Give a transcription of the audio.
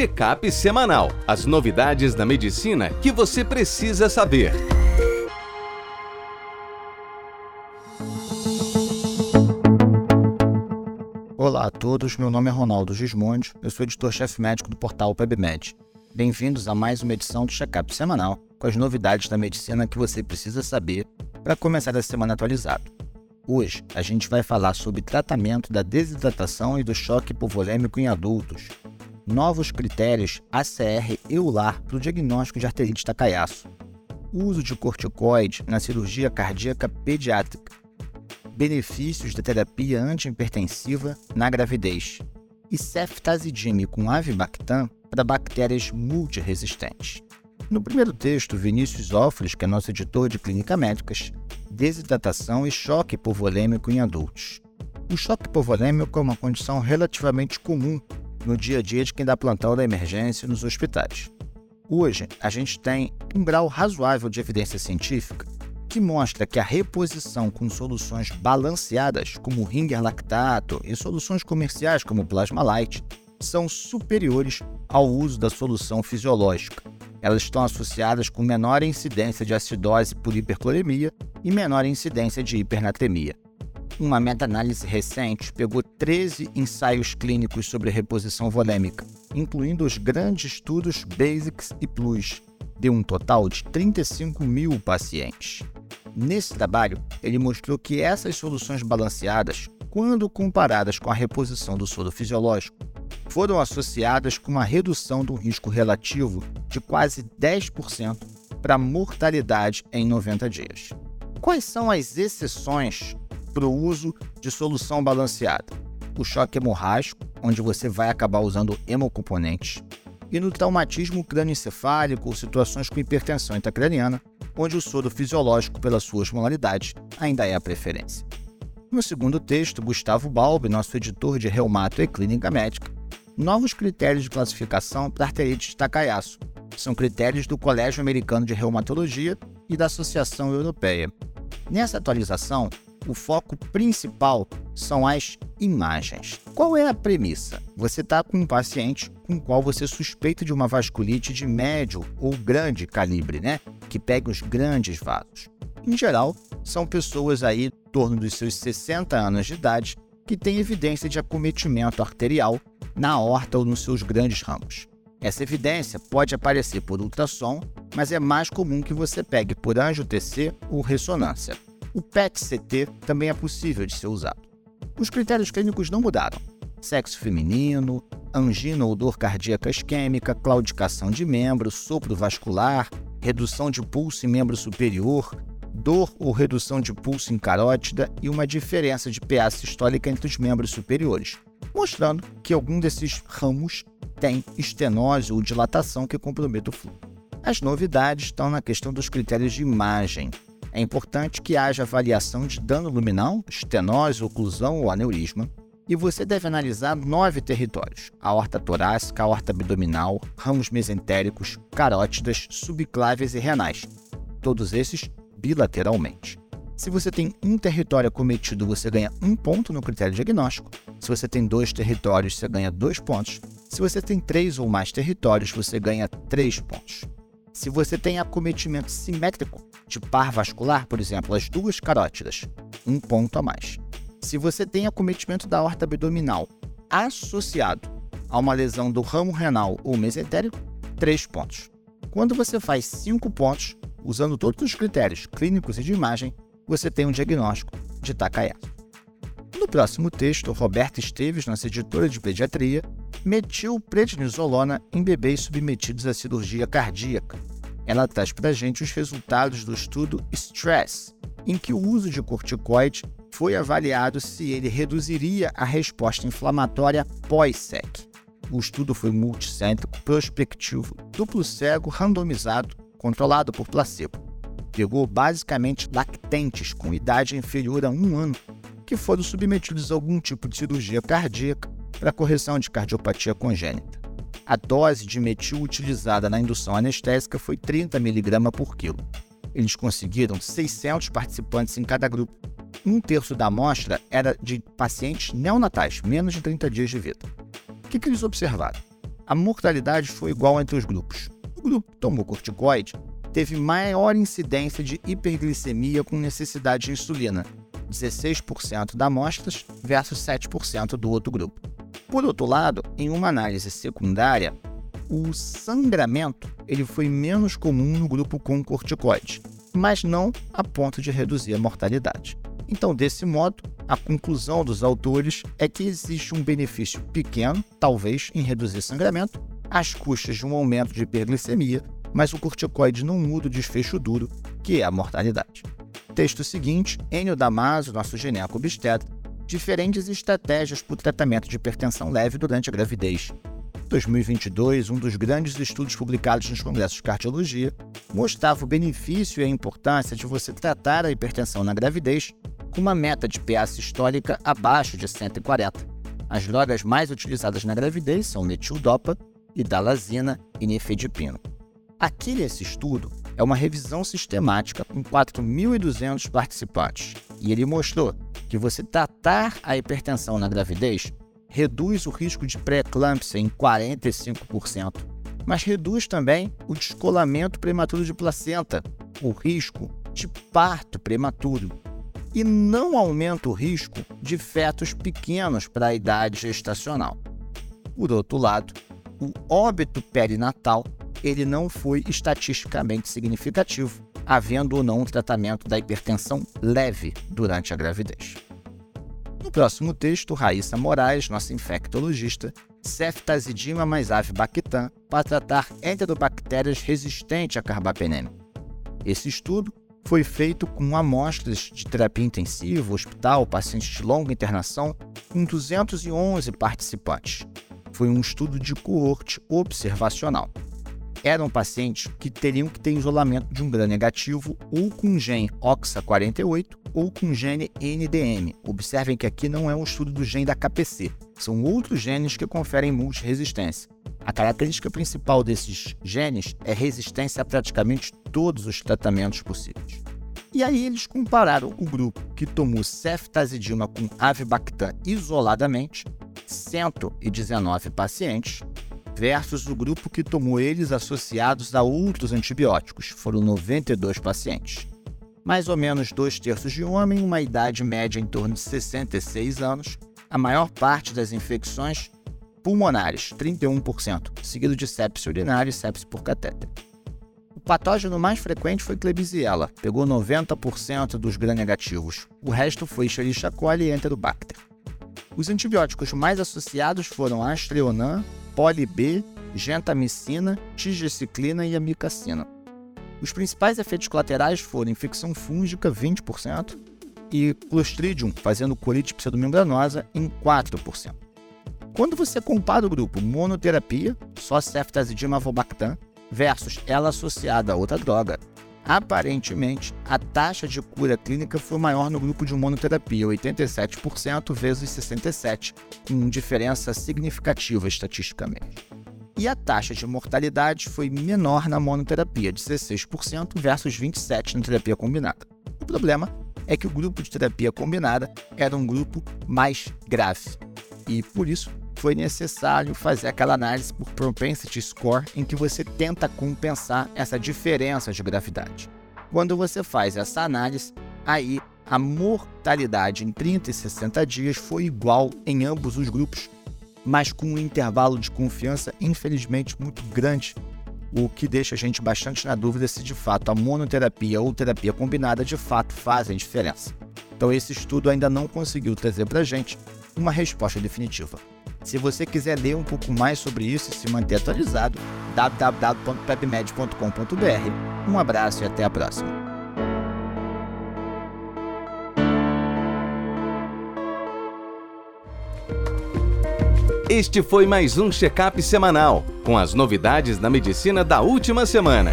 Check-up semanal. As novidades da medicina que você precisa saber. Olá a todos, meu nome é Ronaldo Gismondi, eu sou editor-chefe médico do portal PebMed. Bem-vindos a mais uma edição do Check-up semanal com as novidades da medicina que você precisa saber para começar a semana atualizado. Hoje a gente vai falar sobre tratamento da desidratação e do choque hipovolêmico em adultos, novos critérios ACR EULAR para o diagnóstico de arterite Takayasu, uso de corticoide na cirurgia cardíaca pediátrica, benefícios da terapia antihipertensiva na gravidez e ceftazidime com avibactam para bactérias multiresistentes. No primeiro texto, Vinícius Offres, que é nosso editor de clínica médicas, desidratação e choque hipovolêmico em adultos. O choque hipovolêmico é uma condição relativamente comum no dia a dia de quem dá plantão da emergência nos hospitais. Hoje, a gente tem um grau razoável de evidência científica que mostra que a reposição com soluções balanceadas, como ringer lactato, e soluções comerciais, como plasma light, são superiores ao uso da solução fisiológica. Elas estão associadas com menor incidência de acidose por hipercloremia e menor incidência de hipernatremia. Uma meta-análise recente pegou 13 ensaios clínicos sobre reposição volêmica, incluindo os grandes estudos Basics e Plus, deu um total de 35 mil pacientes. Nesse trabalho, ele mostrou que essas soluções balanceadas, quando comparadas com a reposição do soro fisiológico, foram associadas com uma redução do risco relativo de quase 10% para mortalidade em 90 dias. Quais são as exceções para o uso de solução balanceada. O choque hemorrágico, onde você vai acabar usando hemocomponentes, e no traumatismo crânioencefálico ou situações com hipertensão intracraniana, onde o soro fisiológico, pela sua osmolaridade, ainda é a preferência. No segundo texto, Gustavo Balbi, nosso editor de reumato e clínica médica, novos critérios de classificação para arterite de Takayasu. São critérios do Colégio Americano de Reumatologia e da Associação Europeia. Nessa atualização, o foco principal são as imagens. Qual é a premissa? Você está com um paciente com o qual você suspeita de uma vasculite de médio ou grande calibre, né? Que pega os grandes vasos. Em geral, são pessoas aí em torno dos seus 60 anos de idade que têm evidência de acometimento arterial na horta ou nos seus grandes ramos. Essa evidência pode aparecer por ultrassom, mas é mais comum que você pegue por anjo-TC ou ressonância. O PET-CT também é possível de ser usado. Os critérios clínicos não mudaram. Sexo feminino, angina ou dor cardíaca isquêmica, claudicação de membro, sopro vascular, redução de pulso em membro superior, dor ou redução de pulso em carótida e uma diferença de PA sistólica entre os membros superiores, mostrando que algum desses ramos tem estenose ou dilatação que compromete o fluxo. As novidades estão na questão dos critérios de imagem, é importante que haja avaliação de dano luminal, estenose, oclusão ou aneurisma, e você deve analisar nove territórios: a horta torácica, a horta abdominal, ramos mesentéricos, carótidas, subcláveis e renais, todos esses bilateralmente. Se você tem um território acometido, você ganha um ponto no critério diagnóstico. Se você tem dois territórios, você ganha dois pontos. Se você tem três ou mais territórios, você ganha três pontos. Se você tem acometimento simétrico de par vascular, por exemplo, as duas carótidas, um ponto a mais. Se você tem acometimento da horta abdominal associado a uma lesão do ramo renal ou mesentérico, três pontos. Quando você faz cinco pontos, usando todos os critérios clínicos e de imagem, você tem um diagnóstico de Takayasu. No próximo texto, Roberta Esteves, nossa editora de pediatria, metiu prednisolona em bebês submetidos à cirurgia cardíaca. Ela traz para a gente os resultados do estudo STRESS, em que o uso de corticoide foi avaliado se ele reduziria a resposta inflamatória pós-SEC. O estudo foi multicêntrico, prospectivo, duplo cego, randomizado, controlado por placebo. Pegou basicamente lactentes com idade inferior a um ano que foram submetidos a algum tipo de cirurgia cardíaca para correção de cardiopatia congênita. A dose de metil utilizada na indução anestésica foi 30 mg por quilo. Eles conseguiram 600 participantes em cada grupo. Um terço da amostra era de pacientes neonatais, menos de 30 dias de vida. O que, que eles observaram? a mortalidade foi igual entre os grupos. O grupo que tomou corticoide teve maior incidência de hiperglicemia com necessidade de insulina, 16% da amostras versus 7% do outro grupo. Por outro lado, em uma análise secundária, o sangramento ele foi menos comum no grupo com corticoide, mas não a ponto de reduzir a mortalidade. Então, desse modo, a conclusão dos autores é que existe um benefício pequeno, talvez, em reduzir sangramento, às custas de um aumento de hiperglicemia, mas o corticoide não muda o desfecho duro, que é a mortalidade. Texto seguinte, Enio Damaso, nosso gineco obstetra, diferentes estratégias para o tratamento de hipertensão leve durante a gravidez. 2022, um dos grandes estudos publicados nos congressos de cardiologia mostrava o benefício e a importância de você tratar a hipertensão na gravidez com uma meta de PA sistólica abaixo de 140. As drogas mais utilizadas na gravidez são metildopa, idalazina e nifedipino. Aqui nesse estudo é uma revisão sistemática com 4.200 participantes e ele mostrou que você tratar a hipertensão na gravidez reduz o risco de pré-eclâmpsia em 45%, mas reduz também o descolamento prematuro de placenta, o risco de parto prematuro, e não aumenta o risco de fetos pequenos para a idade gestacional. Por outro lado, o óbito perinatal ele não foi estatisticamente significativo, havendo ou não um tratamento da hipertensão leve durante a gravidez. No próximo texto, Raíssa Moraes, nossa infectologista, ceftazidima mais avibactam para tratar enterobactérias resistentes a carbapenem. Esse estudo foi feito com amostras de terapia intensiva, hospital, pacientes de longa internação, com 211 participantes. Foi um estudo de coorte observacional eram pacientes que teriam que ter isolamento de um gram negativo ou com gene OXA48 ou com gene NDM. Observem que aqui não é um estudo do gene da KPC, são outros genes que conferem multiresistência. A característica principal desses genes é resistência a praticamente todos os tratamentos possíveis. E aí eles compararam o grupo que tomou ceftazidima com avibactam isoladamente, 119 pacientes, versus o grupo que tomou eles associados a outros antibióticos, foram 92 pacientes. Mais ou menos dois terços de homem, uma idade média em torno de 66 anos, a maior parte das infecções pulmonares, 31%, seguido de sepse urinária e sepse por catéter. O patógeno mais frequente foi Klebsiella, pegou 90% dos gram-negativos. O resto foi Escherichia coli e Enterobacter. Os antibióticos mais associados foram a Astreonam, poli-B, gentamicina, tigeciclina e amicacina. Os principais efeitos colaterais foram infecção fúngica, 20%, e Clostridium, fazendo colite pseudomembranosa, em 4%. Quando você compara o grupo monoterapia, só ceftazidima avobactam, versus ela associada a outra droga, aparentemente a taxa de cura clínica foi maior no grupo de monoterapia, 87% vezes 67%, com diferença significativa estatisticamente. E a taxa de mortalidade foi menor na monoterapia, 16% versus 27% na terapia combinada. O problema é que o grupo de terapia combinada era um grupo mais grave e, por isso, foi necessário fazer aquela análise por propensity score em que você tenta compensar essa diferença de gravidade. Quando você faz essa análise, aí a mortalidade em 30 e 60 dias foi igual em ambos os grupos, mas com um intervalo de confiança infelizmente muito grande, o que deixa a gente bastante na dúvida se de fato a monoterapia ou terapia combinada de fato fazem diferença. Então esse estudo ainda não conseguiu trazer para a gente uma resposta definitiva. Se você quiser ler um pouco mais sobre isso e se manter atualizado, www.pepmed.com.br. Um abraço e até a próxima. Este foi mais um check-up semanal com as novidades da medicina da última semana.